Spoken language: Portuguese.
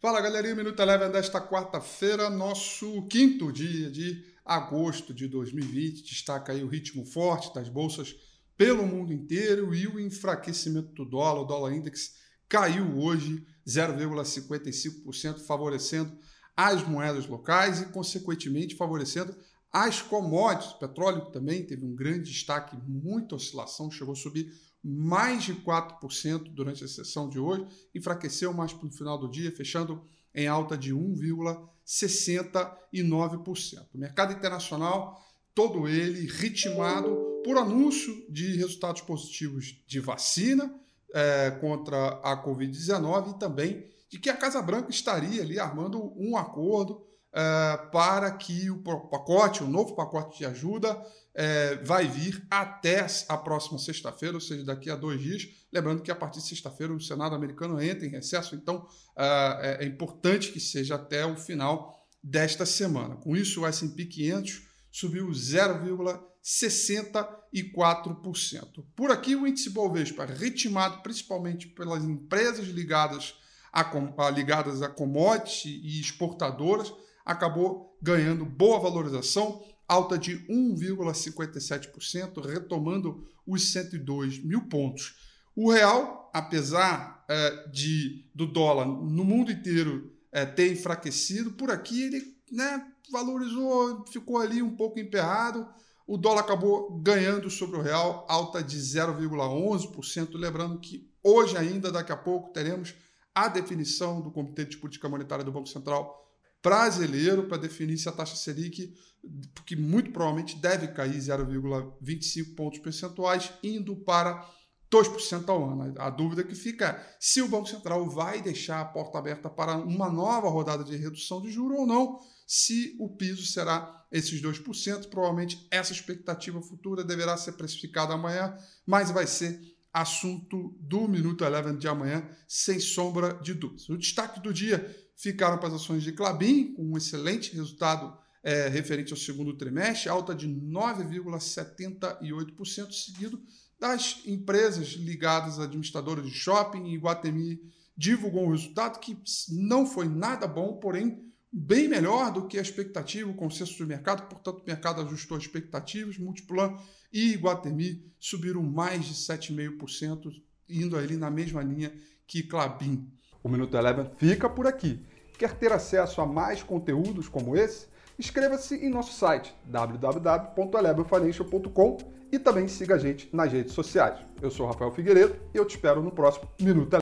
Fala galerinha, Minuto Eleven desta quarta-feira, nosso quinto dia de agosto de 2020. Destaca aí o ritmo forte das bolsas pelo mundo inteiro e o enfraquecimento do dólar. O dólar index caiu hoje 0,55%, favorecendo as moedas locais e, consequentemente, favorecendo as commodities. O petróleo também teve um grande destaque, muita oscilação, chegou a subir mais de 4% durante a sessão de hoje, enfraqueceu mais para o final do dia, fechando em alta de 1,69%. O mercado internacional, todo ele ritmado por anúncio de resultados positivos de vacina é, contra a Covid-19 e também de que a Casa Branca estaria ali armando um acordo uh, para que o pacote, o novo pacote de ajuda, uh, vai vir até a próxima sexta-feira, ou seja, daqui a dois dias. Lembrando que a partir de sexta-feira o Senado americano entra em recesso, então uh, é, importante que seja até o final desta semana. Com isso, o S&P 500 subiu 0,64%. Por aqui, o índice Bovespa, ritmado principalmente pelas empresas ligadas a, ligadas a commodities e exportadoras, acabou ganhando boa valorização, alta de 1,57%, retomando os 102 mil pontos. O real, apesar é, de do dólar no mundo inteiro é, ter enfraquecido, por aqui ele né, valorizou, ficou ali um pouco emperrado. O dólar acabou ganhando sobre o real, alta de 0,11%. Lembrando que hoje ainda, daqui a pouco, teremos a definição do Comitê de Política Monetária do Banco Central brasileiro para definir se a taxa Selic, que muito provavelmente deve cair 0,25 pontos percentuais, indo para 2% ao ano. A dúvida que fica é se o Banco Central vai deixar a porta aberta para uma nova rodada de redução de juros ou não, se o piso será esses 2%. Provavelmente essa expectativa futura deverá ser precificada amanhã, mas vai ser assunto do Minuto Eleven de amanhã, sem sombra de dúvidas. O destaque do dia ficaram para as ações de Clabin, com um excelente resultado é, referente ao segundo trimestre, alta de 9,78%, seguido das empresas ligadas a administradoras de shopping. Iguatemi divulgou um resultado que não foi nada bom, porém bem melhor do que a expectativa, o consenso do mercado, portanto o mercado ajustou as expectativas, Multiplan e Iguatemi subiram mais de 7,5%, indo ali na mesma linha que Clabin. O Minuto Eleven fica por aqui. Quer ter acesso a mais conteúdos como esse? Inscreva-se em nosso site www.elevenfinancial.com e também siga a gente nas redes sociais. Eu sou Rafael Figueiredo e eu te espero no próximo Minuto.